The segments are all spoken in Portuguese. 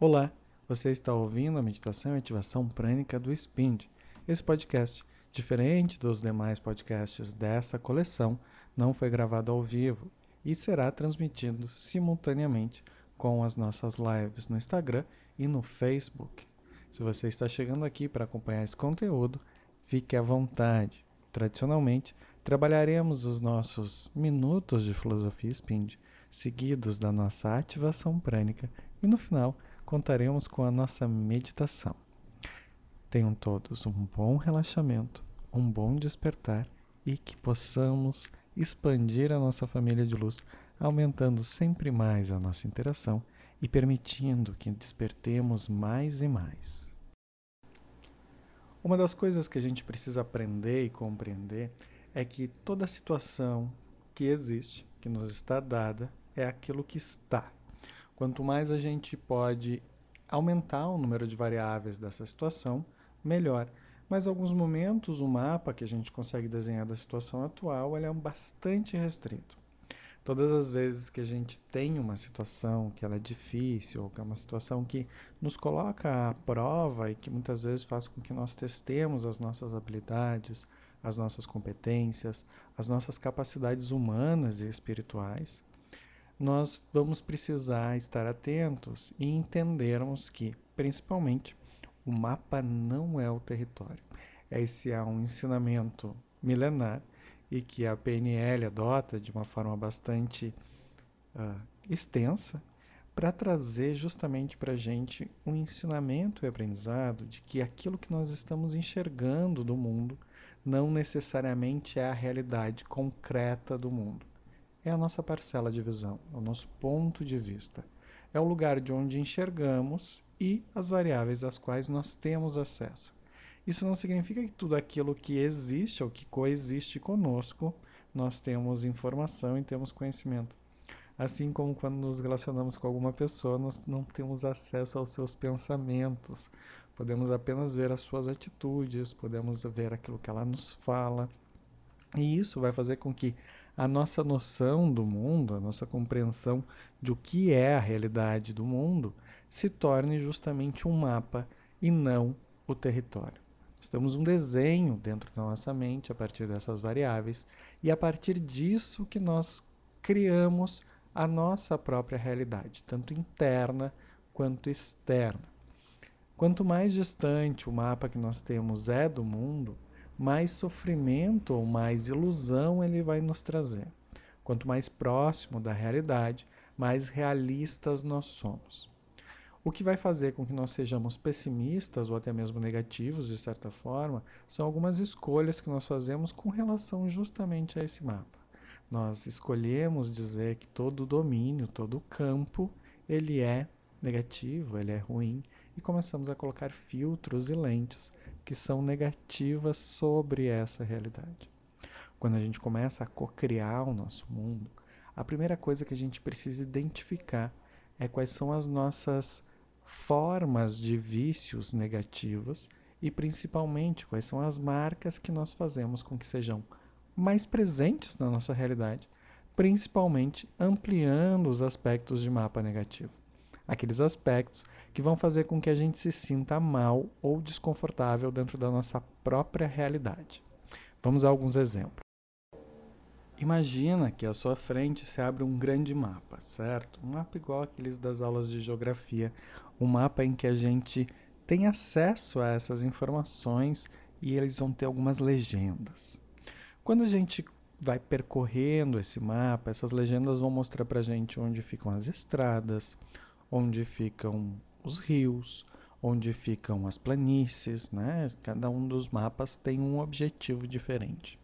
Olá, você está ouvindo a meditação e ativação prânica do Spind. Esse podcast, diferente dos demais podcasts dessa coleção, não foi gravado ao vivo e será transmitido simultaneamente com as nossas lives no Instagram e no Facebook. Se você está chegando aqui para acompanhar esse conteúdo, fique à vontade. Tradicionalmente, trabalharemos os nossos minutos de filosofia Spind, seguidos da nossa ativação prânica, e no final contaremos com a nossa meditação. Tenham todos um bom relaxamento, um bom despertar e que possamos expandir a nossa família de luz, aumentando sempre mais a nossa interação e permitindo que despertemos mais e mais. Uma das coisas que a gente precisa aprender e compreender é que toda situação que existe, que nos está dada, é aquilo que está. Quanto mais a gente pode aumentar o número de variáveis dessa situação, melhor. Mas alguns momentos o mapa que a gente consegue desenhar da situação atual é bastante restrito. Todas as vezes que a gente tem uma situação que ela é difícil, ou que é uma situação que nos coloca à prova e que muitas vezes faz com que nós testemos as nossas habilidades, as nossas competências, as nossas capacidades humanas e espirituais, nós vamos precisar estar atentos e entendermos que, principalmente, o mapa não é o território. Esse é um ensinamento milenar e que a PNL adota de uma forma bastante uh, extensa para trazer justamente para a gente um ensinamento e aprendizado de que aquilo que nós estamos enxergando do mundo não necessariamente é a realidade concreta do mundo é a nossa parcela de visão, é o nosso ponto de vista. É o lugar de onde enxergamos e as variáveis às quais nós temos acesso. Isso não significa que tudo aquilo que existe ou que coexiste conosco, nós temos informação e temos conhecimento. Assim como quando nos relacionamos com alguma pessoa, nós não temos acesso aos seus pensamentos. Podemos apenas ver as suas atitudes, podemos ver aquilo que ela nos fala. E isso vai fazer com que a nossa noção do mundo, a nossa compreensão de o que é a realidade do mundo, se torne justamente um mapa e não o território. Nós temos um desenho dentro da nossa mente a partir dessas variáveis e a partir disso que nós criamos a nossa própria realidade, tanto interna quanto externa. Quanto mais distante o mapa que nós temos é do mundo, mais sofrimento ou mais ilusão ele vai nos trazer. Quanto mais próximo da realidade, mais realistas nós somos. O que vai fazer com que nós sejamos pessimistas ou até mesmo negativos, de certa forma, são algumas escolhas que nós fazemos com relação justamente a esse mapa. Nós escolhemos dizer que todo domínio, todo campo, ele é negativo, ele é ruim, e começamos a colocar filtros e lentes que são negativas sobre essa realidade. Quando a gente começa a cocriar o nosso mundo, a primeira coisa que a gente precisa identificar é quais são as nossas formas de vícios negativos e principalmente quais são as marcas que nós fazemos com que sejam mais presentes na nossa realidade, principalmente ampliando os aspectos de mapa negativo aqueles aspectos que vão fazer com que a gente se sinta mal ou desconfortável dentro da nossa própria realidade. Vamos a alguns exemplos. Imagina que à sua frente se abre um grande mapa, certo? Um mapa igual aqueles das aulas de geografia, um mapa em que a gente tem acesso a essas informações e eles vão ter algumas legendas. Quando a gente vai percorrendo esse mapa, essas legendas vão mostrar para a gente onde ficam as estradas, onde ficam os rios, onde ficam as planícies, né? Cada um dos mapas tem um objetivo diferente.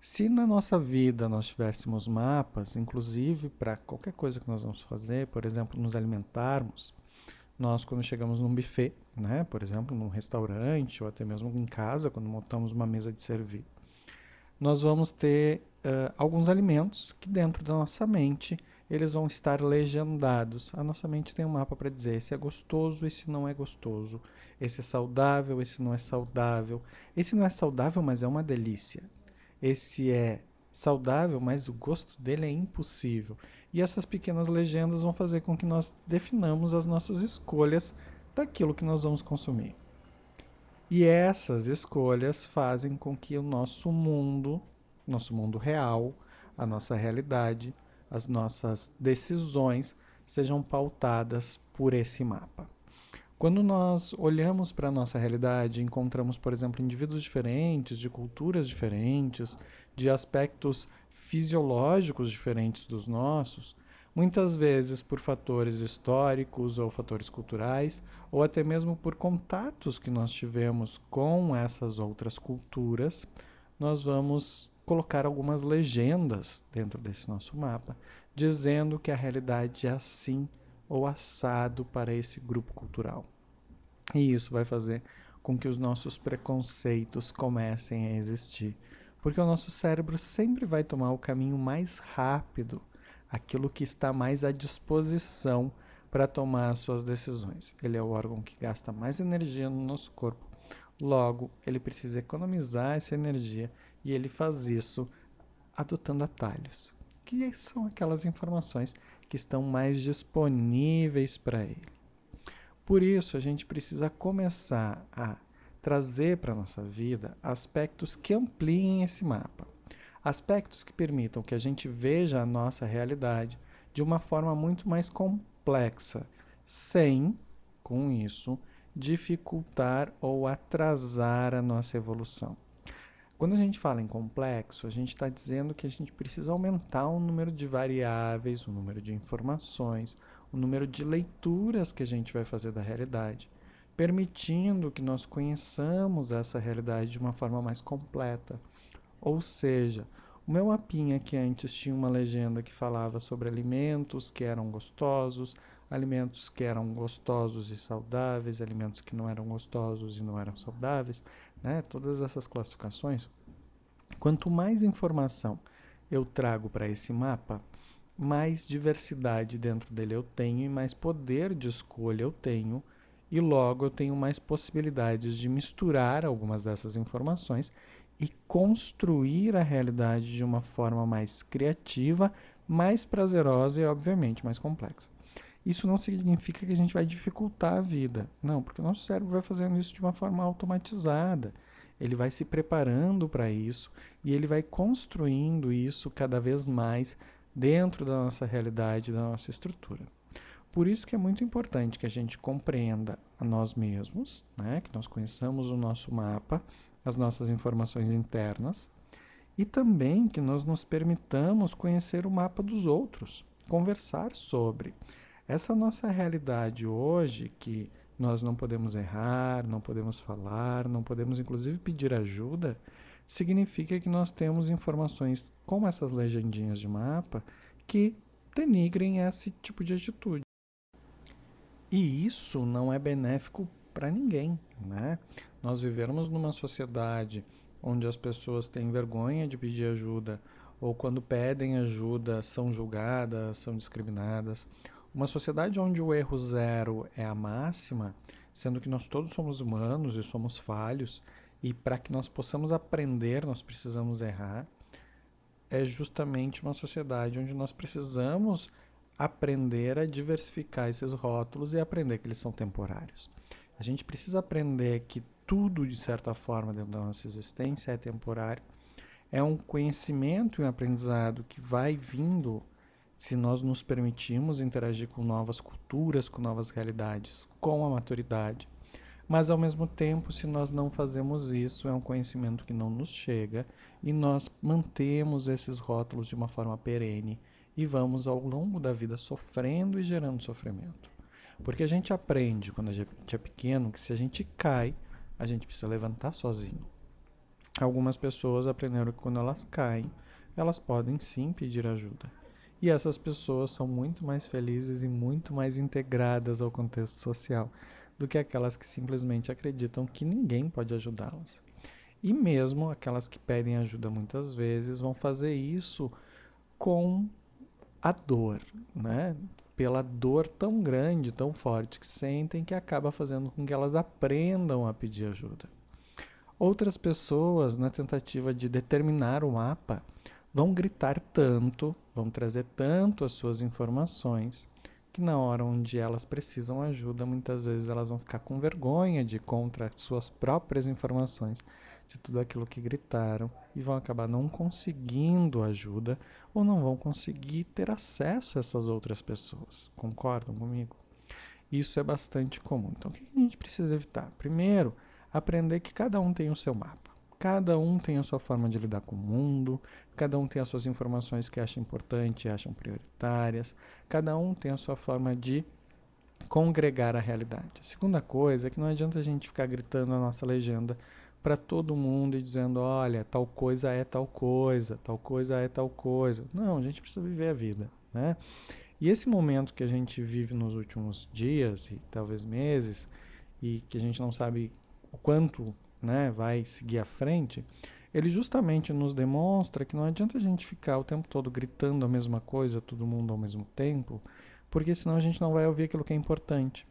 Se na nossa vida nós tivéssemos mapas, inclusive para qualquer coisa que nós vamos fazer, por exemplo, nos alimentarmos, nós quando chegamos num buffet, né, por exemplo, num restaurante ou até mesmo em casa, quando montamos uma mesa de servir, nós vamos ter uh, alguns alimentos que dentro da nossa mente eles vão estar legendados. A nossa mente tem um mapa para dizer esse é gostoso, esse não é gostoso, esse é saudável, esse não é saudável. Esse não é saudável, mas é uma delícia. Esse é saudável, mas o gosto dele é impossível. E essas pequenas legendas vão fazer com que nós definamos as nossas escolhas daquilo que nós vamos consumir. E essas escolhas fazem com que o nosso mundo, nosso mundo real, a nossa realidade, as nossas decisões sejam pautadas por esse mapa. Quando nós olhamos para a nossa realidade, encontramos, por exemplo, indivíduos diferentes, de culturas diferentes, de aspectos fisiológicos diferentes dos nossos, muitas vezes por fatores históricos ou fatores culturais, ou até mesmo por contatos que nós tivemos com essas outras culturas, nós vamos colocar algumas legendas dentro desse nosso mapa, dizendo que a realidade é assim ou assado para esse grupo cultural. E isso vai fazer com que os nossos preconceitos comecem a existir, porque o nosso cérebro sempre vai tomar o caminho mais rápido, aquilo que está mais à disposição para tomar as suas decisões. Ele é o órgão que gasta mais energia no nosso corpo. Logo, ele precisa economizar essa energia e ele faz isso adotando atalhos, que são aquelas informações que estão mais disponíveis para ele. Por isso, a gente precisa começar a trazer para a nossa vida aspectos que ampliem esse mapa. Aspectos que permitam que a gente veja a nossa realidade de uma forma muito mais complexa, sem, com isso, dificultar ou atrasar a nossa evolução. Quando a gente fala em complexo, a gente está dizendo que a gente precisa aumentar o número de variáveis, o número de informações, o número de leituras que a gente vai fazer da realidade, permitindo que nós conheçamos essa realidade de uma forma mais completa. Ou seja, o meu mapinha que antes tinha uma legenda que falava sobre alimentos que eram gostosos, alimentos que eram gostosos e saudáveis, alimentos que não eram gostosos e não eram saudáveis, né? todas essas classificações. Quanto mais informação eu trago para esse mapa, mais diversidade dentro dele eu tenho e mais poder de escolha eu tenho, e logo eu tenho mais possibilidades de misturar algumas dessas informações e construir a realidade de uma forma mais criativa, mais prazerosa e, obviamente, mais complexa. Isso não significa que a gente vai dificultar a vida, não, porque o nosso cérebro vai fazendo isso de uma forma automatizada. Ele vai se preparando para isso e ele vai construindo isso cada vez mais dentro da nossa realidade, da nossa estrutura. Por isso que é muito importante que a gente compreenda a nós mesmos, né? que nós conheçamos o nosso mapa, as nossas informações internas, e também que nós nos permitamos conhecer o mapa dos outros, conversar sobre. Essa nossa realidade hoje, que nós não podemos errar, não podemos falar, não podemos inclusive pedir ajuda, significa que nós temos informações como essas legendinhas de mapa que denigrem esse tipo de atitude. E isso não é benéfico para ninguém, né? Nós vivemos numa sociedade onde as pessoas têm vergonha de pedir ajuda ou quando pedem ajuda são julgadas, são discriminadas. Uma sociedade onde o erro zero é a máxima, sendo que nós todos somos humanos e somos falhos, e para que nós possamos aprender, nós precisamos errar. É justamente uma sociedade onde nós precisamos aprender a diversificar esses rótulos e aprender que eles são temporários. A gente precisa aprender que tudo, de certa forma, dentro da nossa existência é temporário. É um conhecimento e um aprendizado que vai vindo se nós nos permitirmos interagir com novas culturas, com novas realidades, com a maturidade. Mas ao mesmo tempo, se nós não fazemos isso, é um conhecimento que não nos chega e nós mantemos esses rótulos de uma forma perene e vamos ao longo da vida sofrendo e gerando sofrimento. Porque a gente aprende quando a gente é pequeno que se a gente cai, a gente precisa levantar sozinho. Algumas pessoas aprenderam que quando elas caem, elas podem sim pedir ajuda. E essas pessoas são muito mais felizes e muito mais integradas ao contexto social do que aquelas que simplesmente acreditam que ninguém pode ajudá-las. E mesmo aquelas que pedem ajuda muitas vezes vão fazer isso com a dor, né? Pela dor tão grande, tão forte que sentem, que acaba fazendo com que elas aprendam a pedir ajuda. Outras pessoas, na tentativa de determinar o mapa, vão gritar tanto, vão trazer tanto as suas informações, que na hora onde elas precisam ajuda, muitas vezes elas vão ficar com vergonha de contra suas próprias informações, de tudo aquilo que gritaram e vão acabar não conseguindo ajuda ou não vão conseguir ter acesso a essas outras pessoas. Concordam comigo? Isso é bastante comum. Então, o que a gente precisa evitar? Primeiro, aprender que cada um tem o seu mapa. Cada um tem a sua forma de lidar com o mundo, cada um tem as suas informações que acha importante, acham prioritárias, cada um tem a sua forma de congregar a realidade. A segunda coisa é que não adianta a gente ficar gritando a nossa legenda para todo mundo e dizendo, olha, tal coisa é tal coisa, tal coisa é tal coisa. Não, a gente precisa viver a vida, né? E esse momento que a gente vive nos últimos dias e talvez meses e que a gente não sabe o quanto né, vai seguir à frente, ele justamente nos demonstra que não adianta a gente ficar o tempo todo gritando a mesma coisa, todo mundo ao mesmo tempo, porque senão a gente não vai ouvir aquilo que é importante.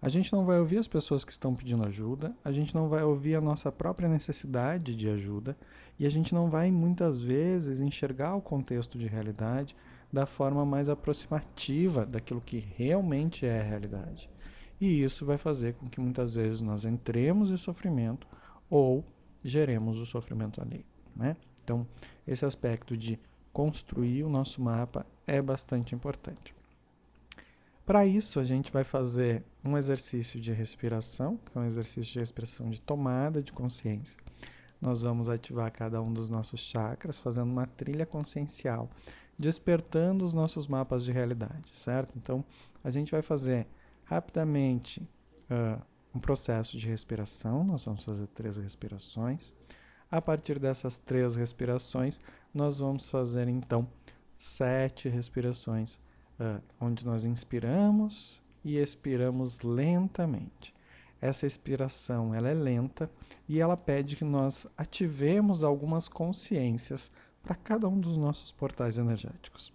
A gente não vai ouvir as pessoas que estão pedindo ajuda, a gente não vai ouvir a nossa própria necessidade de ajuda e a gente não vai muitas vezes enxergar o contexto de realidade da forma mais aproximativa daquilo que realmente é a realidade. E isso vai fazer com que muitas vezes nós entremos em sofrimento ou geremos o sofrimento alheio. Né? Então, esse aspecto de construir o nosso mapa é bastante importante. Para isso, a gente vai fazer um exercício de respiração, que é um exercício de respiração de tomada de consciência. Nós vamos ativar cada um dos nossos chakras, fazendo uma trilha consciencial, despertando os nossos mapas de realidade, certo? Então, a gente vai fazer rapidamente uh, um processo de respiração. Nós vamos fazer três respirações. A partir dessas três respirações, nós vamos fazer então sete respirações, uh, onde nós inspiramos e expiramos lentamente. Essa expiração ela é lenta e ela pede que nós ativemos algumas consciências para cada um dos nossos portais energéticos.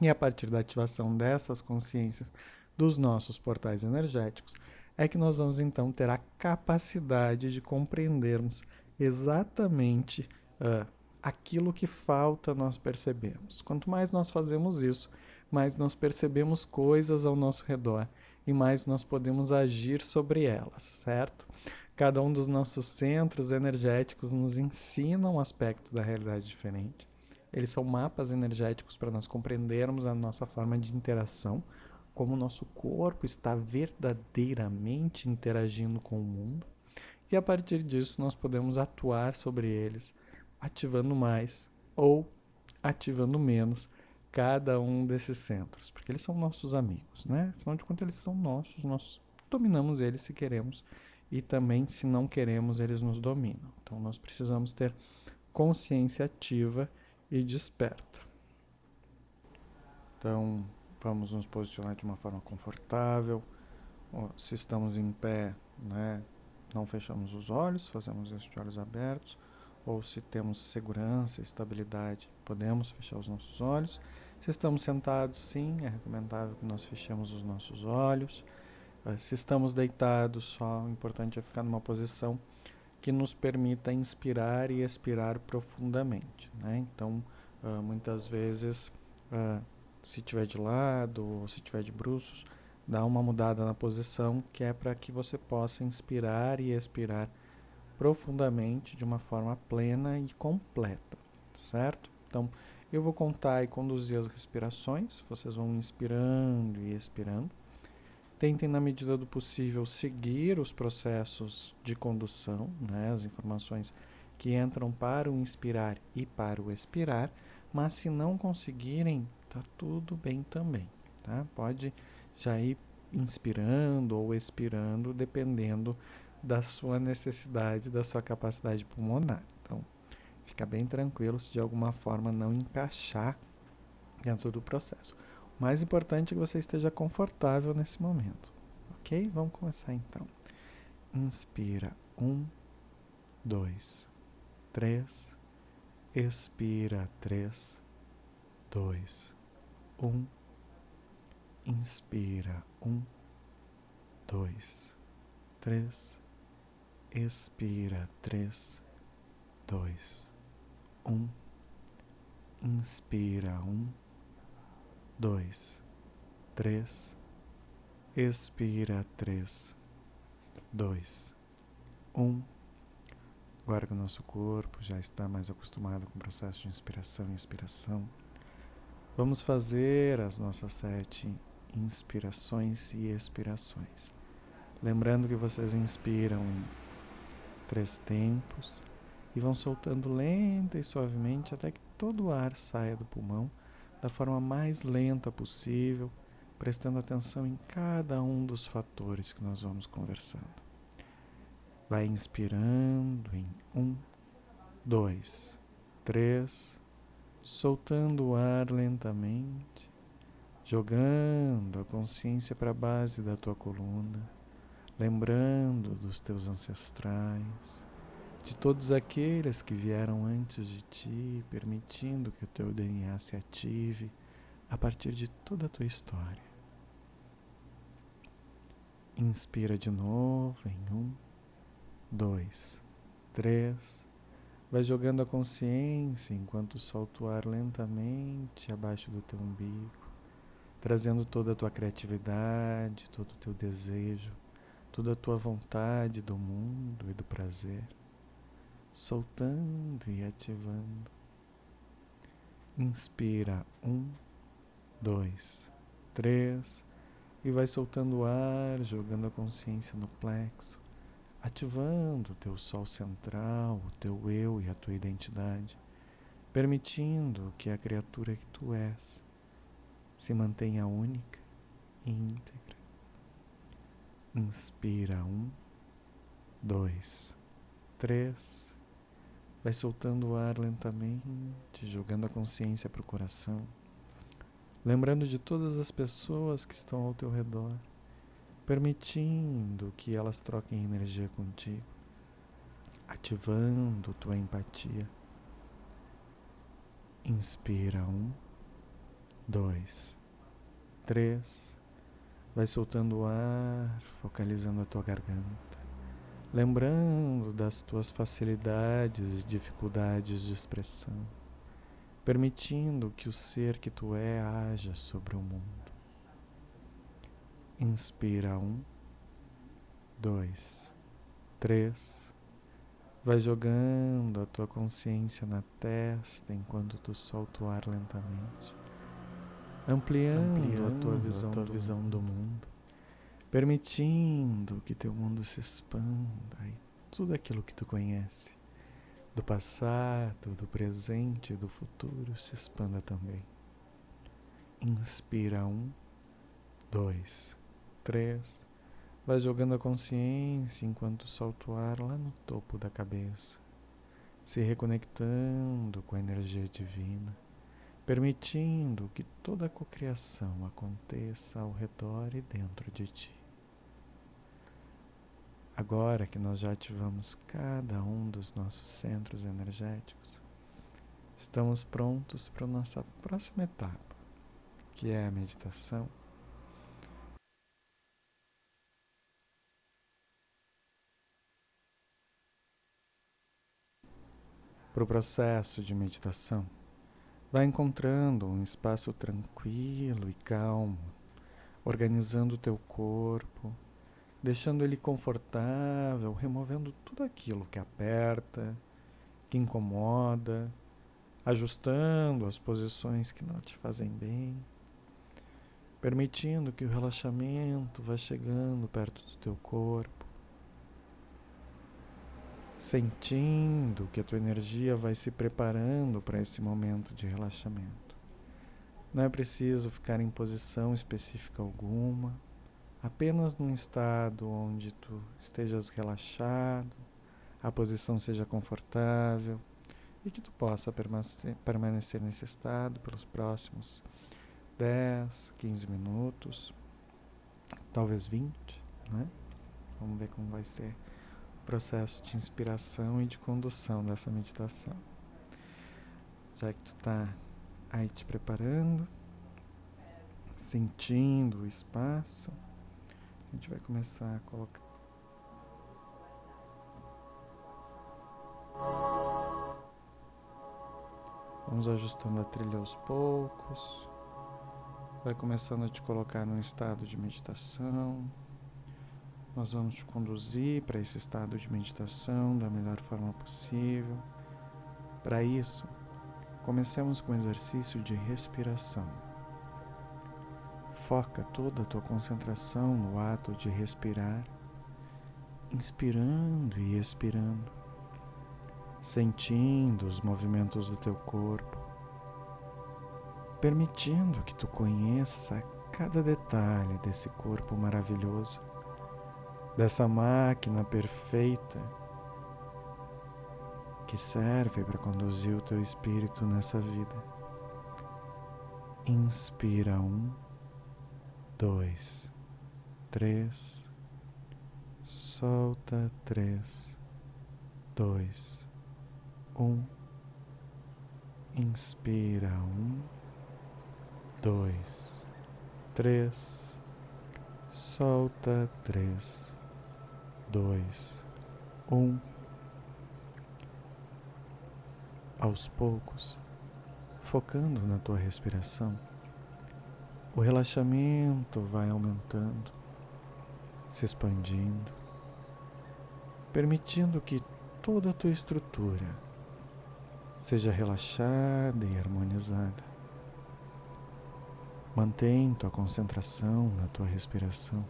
E a partir da ativação dessas consciências dos nossos portais energéticos, é que nós vamos então ter a capacidade de compreendermos exatamente uh, aquilo que falta nós percebemos. Quanto mais nós fazemos isso, mais nós percebemos coisas ao nosso redor e mais nós podemos agir sobre elas, certo? Cada um dos nossos centros energéticos nos ensina um aspecto da realidade diferente. Eles são mapas energéticos para nós compreendermos a nossa forma de interação como o nosso corpo está verdadeiramente interagindo com o mundo, e a partir disso nós podemos atuar sobre eles, ativando mais ou ativando menos cada um desses centros, porque eles são nossos amigos, né? Afinal de contas, eles são nossos, nós dominamos eles se queremos e também se não queremos, eles nos dominam. Então nós precisamos ter consciência ativa e desperta. Então, Vamos nos posicionar de uma forma confortável. Se estamos em pé, né, não fechamos os olhos, fazemos isso de olhos abertos. Ou se temos segurança, estabilidade, podemos fechar os nossos olhos. Se estamos sentados, sim, é recomendável que nós fechemos os nossos olhos. Eh, se estamos deitados, só o importante é ficar numa posição que nos permita inspirar e expirar profundamente. Né? Então, uh, muitas vezes, uh, se tiver de lado se tiver de bruços, dá uma mudada na posição que é para que você possa inspirar e expirar profundamente de uma forma plena e completa, certo? Então, eu vou contar e conduzir as respirações, vocês vão inspirando e expirando. Tentem, na medida do possível, seguir os processos de condução, né, as informações que entram para o inspirar e para o expirar, mas se não conseguirem, tá tudo bem também, tá? Pode já ir inspirando ou expirando, dependendo da sua necessidade, da sua capacidade pulmonar. Então, fica bem tranquilo se de alguma forma não encaixar dentro do processo. O mais importante é que você esteja confortável nesse momento. Ok? Vamos começar então. Inspira. Um, dois, três. Expira. Três, dois, um, inspira, um, dois, três, expira, três, dois, um, Inspira um, dois, três. Expira três, dois, um. Agora que o nosso corpo já está mais acostumado com o processo de inspiração e expiração, vamos fazer as nossas sete inspirações e expirações. Lembrando que vocês inspiram em três tempos e vão soltando lenta e suavemente até que todo o ar saia do pulmão da forma mais lenta possível, prestando atenção em cada um dos fatores que nós vamos conversando. Vai inspirando em um, dois, três, soltando o ar lentamente, jogando a consciência para a base da tua coluna, lembrando dos teus ancestrais de todos aqueles que vieram antes de ti, permitindo que o teu DNA se ative a partir de toda a tua história. Inspira de novo em um, dois, três. Vai jogando a consciência enquanto solta o ar lentamente abaixo do teu umbigo, trazendo toda a tua criatividade, todo o teu desejo, toda a tua vontade do mundo e do prazer soltando e ativando. Inspira um, dois, três e vai soltando o ar, jogando a consciência no plexo, ativando o teu sol central, o teu eu e a tua identidade, permitindo que a criatura que tu és se mantenha única e íntegra. Inspira um, dois, três. Vai soltando o ar lentamente, jogando a consciência para o coração, lembrando de todas as pessoas que estão ao teu redor, permitindo que elas troquem energia contigo, ativando tua empatia. Inspira um, dois, três. Vai soltando o ar, focalizando a tua garganta lembrando das tuas facilidades e dificuldades de expressão, permitindo que o ser que tu é haja sobre o mundo. Inspira um, dois, três. Vai jogando a tua consciência na testa enquanto tu solta o ar lentamente, ampliando, ampliando a tua visão, a tua do, visão do mundo permitindo que teu mundo se expanda e tudo aquilo que tu conhece, do passado, do presente e do futuro, se expanda também. Inspira um, dois, três. Vai jogando a consciência enquanto solta o ar lá no topo da cabeça, se reconectando com a energia divina, permitindo que toda a cocriação aconteça ao redor e dentro de ti. Agora que nós já ativamos cada um dos nossos centros energéticos, estamos prontos para a nossa próxima etapa, que é a meditação. Para o processo de meditação, vai encontrando um espaço tranquilo e calmo, organizando o teu corpo, deixando ele confortável, removendo tudo aquilo que aperta, que incomoda, ajustando as posições que não te fazem bem, permitindo que o relaxamento vá chegando perto do teu corpo, sentindo que a tua energia vai se preparando para esse momento de relaxamento. Não é preciso ficar em posição específica alguma apenas num estado onde tu estejas relaxado, a posição seja confortável e que tu possa permanecer nesse estado pelos próximos 10, 15 minutos, talvez 20, né? Vamos ver como vai ser processo de inspiração e de condução dessa meditação. Já que tu está aí te preparando, sentindo o espaço, a gente vai começar a colocar. Vamos ajustando a trilha aos poucos. Vai começando a te colocar num estado de meditação. Nós vamos te conduzir para esse estado de meditação da melhor forma possível. Para isso, comecemos com o exercício de respiração. Foca toda a tua concentração no ato de respirar, inspirando e expirando, sentindo os movimentos do teu corpo, permitindo que tu conheça cada detalhe desse corpo maravilhoso, dessa máquina perfeita que serve para conduzir o teu espírito nessa vida. Inspira um dois, três, solta três, dois, um, inspira um, dois, três, solta três, dois, um. Aos poucos, focando na tua respiração o relaxamento vai aumentando, se expandindo, permitindo que toda a tua estrutura seja relaxada e harmonizada. Mantém tua concentração na tua respiração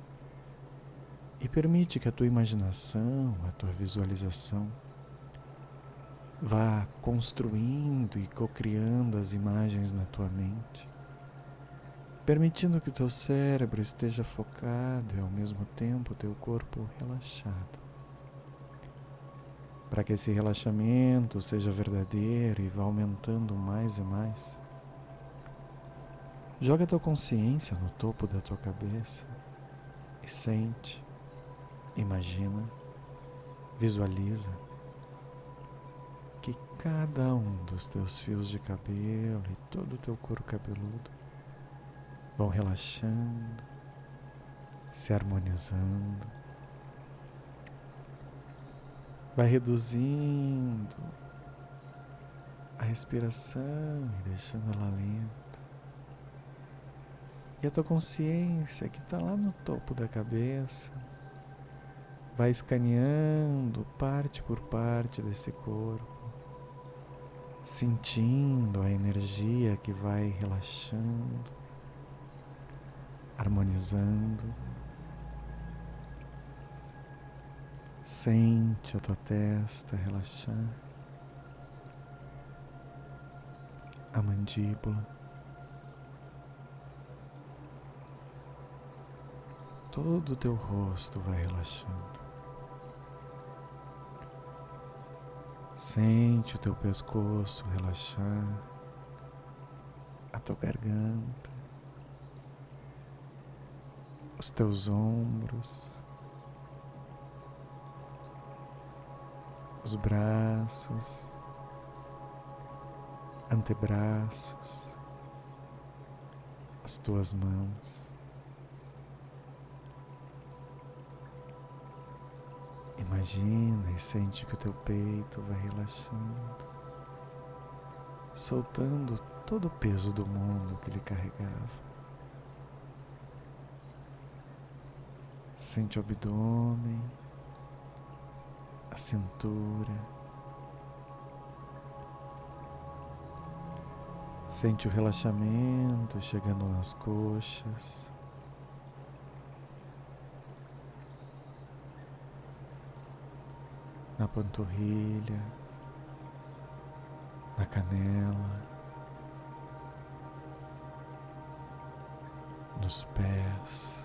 e permite que a tua imaginação, a tua visualização vá construindo e cocriando as imagens na tua mente permitindo que o teu cérebro esteja focado e ao mesmo tempo o teu corpo relaxado. Para que esse relaxamento seja verdadeiro e vá aumentando mais e mais, joga a tua consciência no topo da tua cabeça e sente, imagina, visualiza que cada um dos teus fios de cabelo e todo o teu couro cabeludo vão relaxando, se harmonizando. Vai reduzindo a respiração e deixando ela lenta. E a tua consciência que está lá no topo da cabeça vai escaneando parte por parte desse corpo, sentindo a energia que vai relaxando harmonizando. Sente a tua testa relaxar, a mandíbula, todo o teu rosto vai relaxando. Sente o teu pescoço relaxar, a tua garganta os teus ombros, os braços, antebraços, as tuas mãos. Imagina e sente que o teu peito vai relaxando, soltando todo o peso do mundo que lhe carregava. Sente o abdômen, a cintura. Sente o relaxamento chegando nas coxas. Na panturrilha, na canela, nos pés.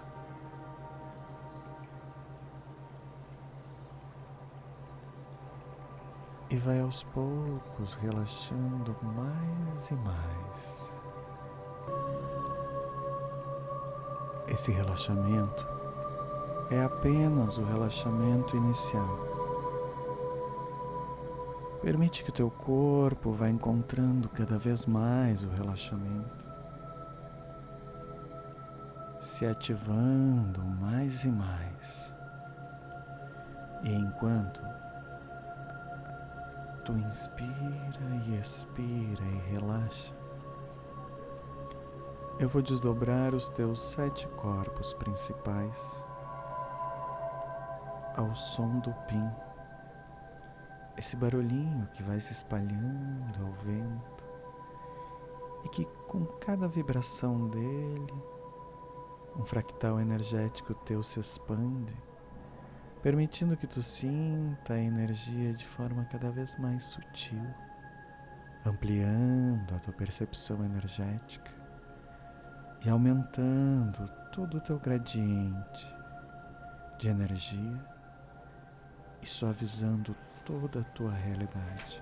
e vai aos poucos relaxando mais e mais. Esse relaxamento é apenas o relaxamento inicial. Permite que o teu corpo vá encontrando cada vez mais o relaxamento, se ativando mais e mais. E enquanto tu inspira e expira e relaxa, eu vou desdobrar os teus sete corpos principais ao som do pim, esse barulhinho que vai se espalhando ao vento e que com cada vibração dele, um fractal energético teu se expande, permitindo que tu sinta a energia de forma cada vez mais sutil, ampliando a tua percepção energética e aumentando todo o teu gradiente de energia e suavizando toda a tua realidade.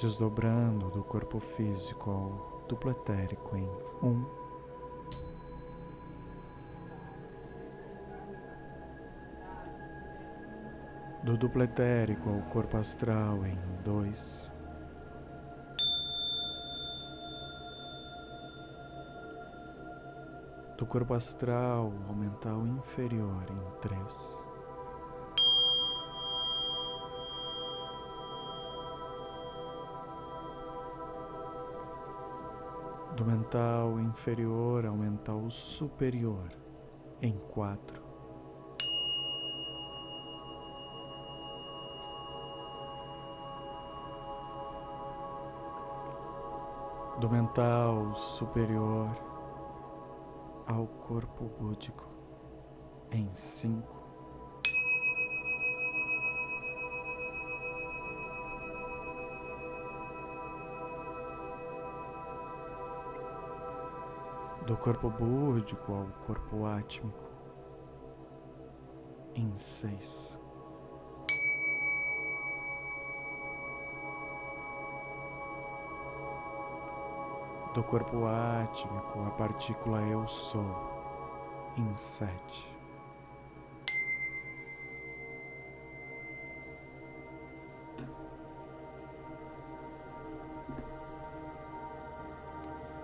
Desdobrando do corpo físico ao duplo etérico em um. do duplo etérico ao corpo astral em dois. Do corpo astral ao mental inferior em três. Do mental inferior ao mental superior em quatro. do mental superior ao corpo búdico em cinco. Do corpo búdico ao corpo átmico em seis. Do corpo átmico, a partícula eu sou, em sete.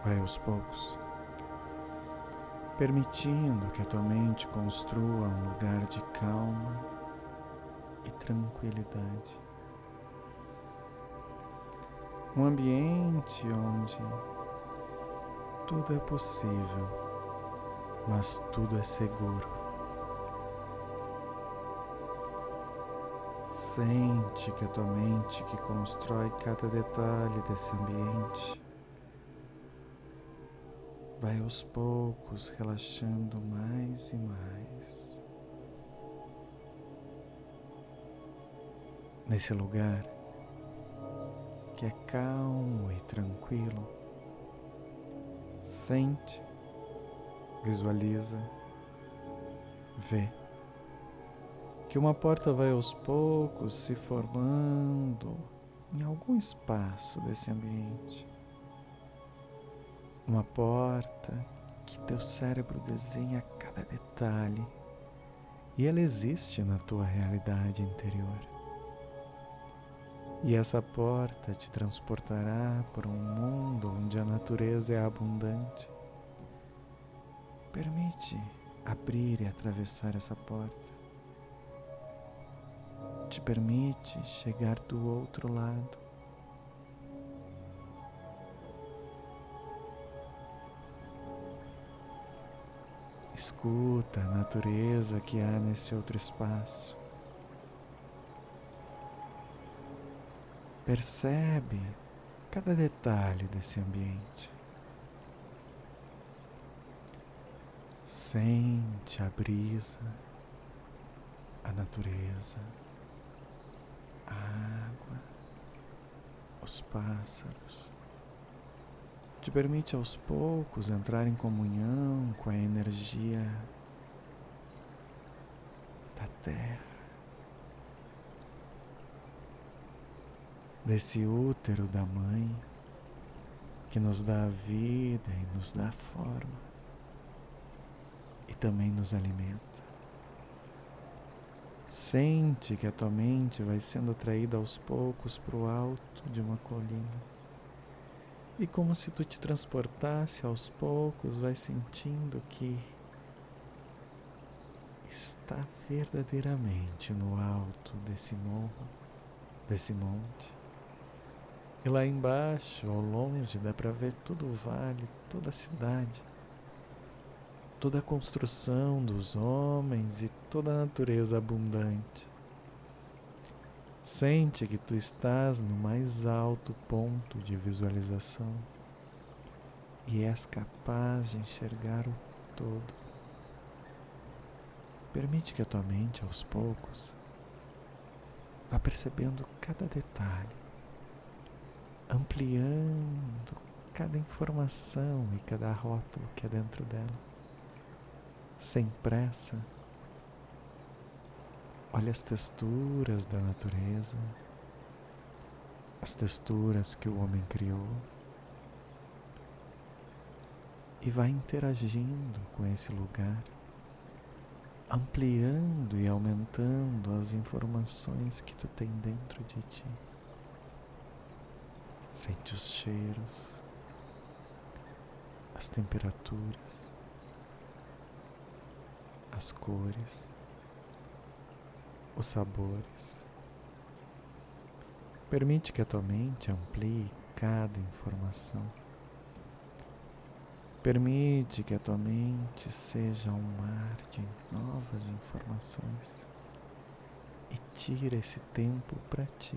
Vai aos poucos, permitindo que a tua mente construa um lugar de calma e tranquilidade. Um ambiente onde tudo é possível, mas tudo é seguro. Sente que a tua mente que constrói cada detalhe desse ambiente vai aos poucos relaxando mais e mais. Nesse lugar que é calmo e tranquilo Sente, visualiza, vê que uma porta vai aos poucos se formando em algum espaço desse ambiente. Uma porta que teu cérebro desenha cada detalhe e ela existe na tua realidade interior. E essa porta te transportará para um mundo onde a natureza é abundante. Permite abrir e atravessar essa porta. Te permite chegar do outro lado. Escuta a natureza que há nesse outro espaço. Percebe cada detalhe desse ambiente. Sente a brisa, a natureza, a água, os pássaros. Te permite aos poucos entrar em comunhão com a energia da terra. Desse útero da mãe que nos dá a vida e nos dá forma e também nos alimenta. Sente que a tua mente vai sendo atraída aos poucos para o alto de uma colina. E como se tu te transportasse aos poucos, vai sentindo que está verdadeiramente no alto desse morro, desse monte. E lá embaixo, ao longe, dá para ver todo o vale, toda a cidade, toda a construção dos homens e toda a natureza abundante. Sente que tu estás no mais alto ponto de visualização e és capaz de enxergar o todo. Permite que a tua mente, aos poucos, vá percebendo cada detalhe, ampliando cada informação e cada rótulo que é dentro dela, sem pressa. Olha as texturas da natureza, as texturas que o homem criou e vai interagindo com esse lugar, ampliando e aumentando as informações que tu tem dentro de ti. Sente os cheiros, as temperaturas, as cores, os sabores. Permite que a tua mente amplie cada informação. Permite que a tua mente seja um mar de novas informações e tira esse tempo para ti.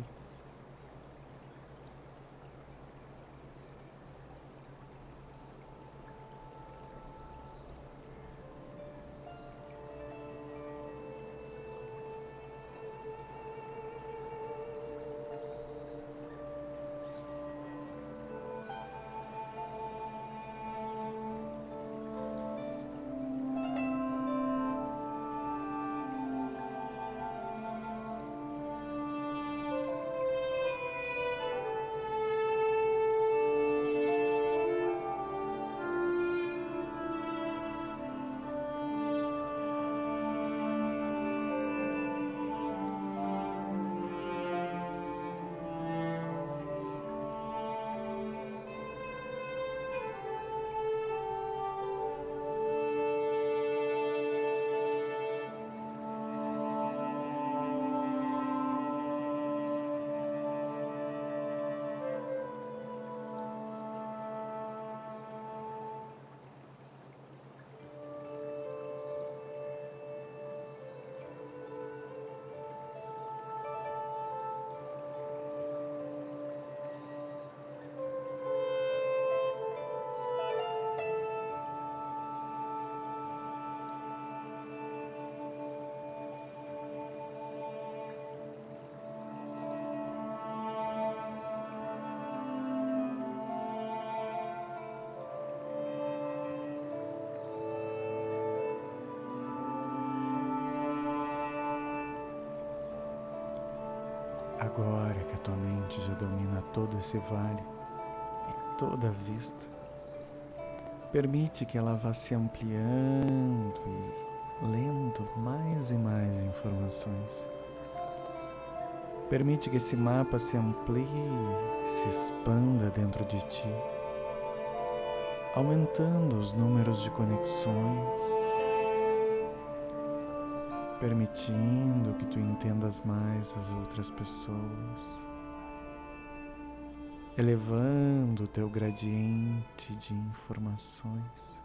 Agora que a tua mente já domina todo esse vale e toda a vista, permite que ela vá se ampliando e lendo mais e mais informações. Permite que esse mapa se amplie, se expanda dentro de ti, aumentando os números de conexões permitindo que tu entendas mais as outras pessoas, elevando o teu gradiente de informações.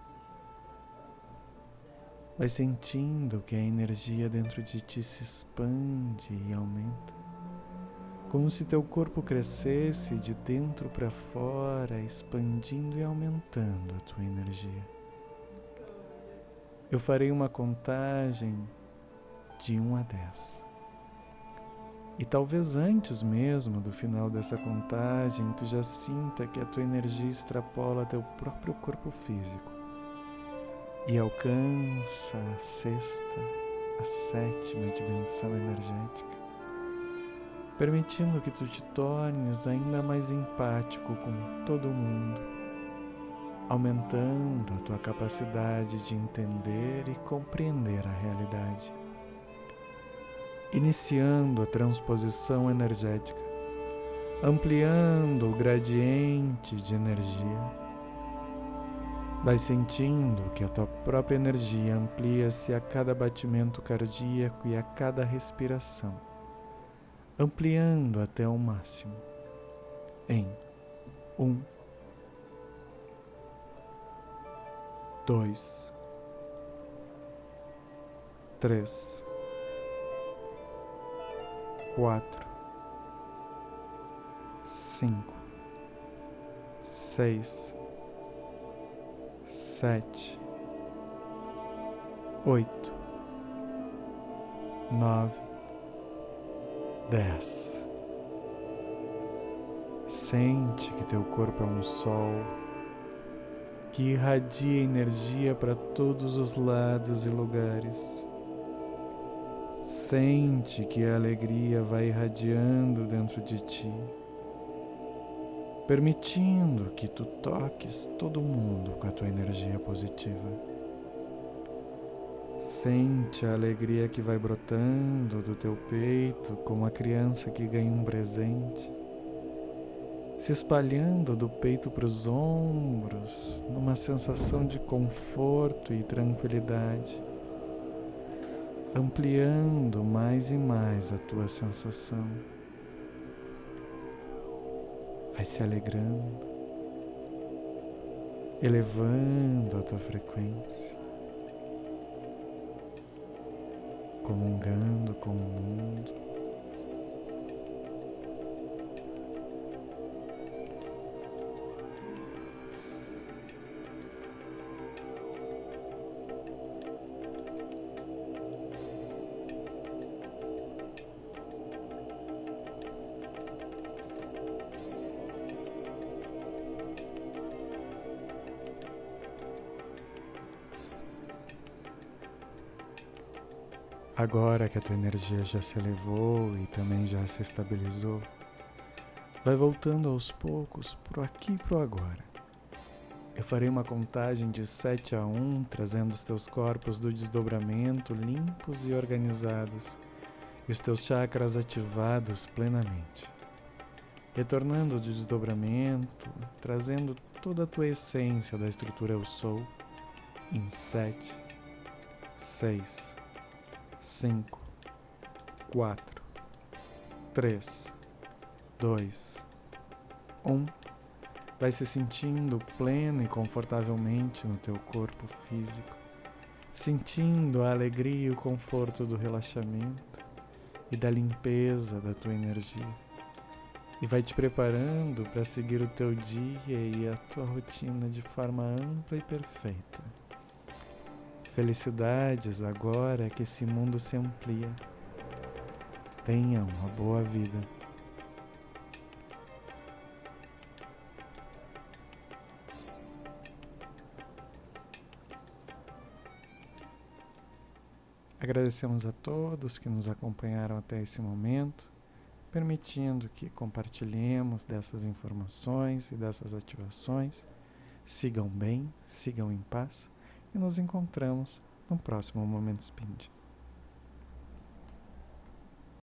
Vai sentindo que a energia dentro de ti se expande e aumenta, como se teu corpo crescesse de dentro para fora, expandindo e aumentando a tua energia. Eu farei uma contagem de 1 a 10. E talvez antes mesmo do final dessa contagem, tu já sinta que a tua energia extrapola teu próprio corpo físico e alcança a sexta, a sétima dimensão energética, permitindo que tu te tornes ainda mais empático com todo mundo, aumentando a tua capacidade de entender e compreender a realidade iniciando a transposição energética, ampliando o gradiente de energia, Vai sentindo que a tua própria energia amplia-se a cada batimento cardíaco e a cada respiração, ampliando até o máximo. Em um, dois, três, quatro, cinco, seis sete, oito, nove, dez. Sente que teu corpo é um sol que irradia energia para todos os lados e lugares. Sente que a alegria vai irradiando dentro de ti permitindo que tu toques todo mundo com a tua energia positiva. Sente a alegria que vai brotando do teu peito como a criança que ganha um presente, se espalhando do peito para os ombros, numa sensação de conforto e tranquilidade, ampliando mais e mais a tua sensação vai se alegrando, elevando a tua frequência, comungando com o mundo. Agora que a tua energia já se elevou e também já se estabilizou, vai voltando aos poucos pro aqui e pro agora. Eu farei uma contagem de 7 a 1, trazendo os teus corpos do desdobramento limpos e organizados e os teus chakras ativados plenamente. Retornando do desdobramento, trazendo toda a tua essência da estrutura Eu Sou em 7, 6, cinco, quatro, três, dois, um. Vai se sentindo pleno e confortavelmente no teu corpo físico, sentindo a alegria e o conforto do relaxamento e da limpeza da tua energia. E vai te preparando para seguir o teu dia e a tua rotina de forma ampla e perfeita. Felicidades agora que esse mundo se amplia. Tenha uma boa vida. Agradecemos a todos que nos acompanharam até esse momento, permitindo que compartilhemos dessas informações e dessas ativações. Sigam bem, sigam em paz e nos encontramos no próximo Momento Spind.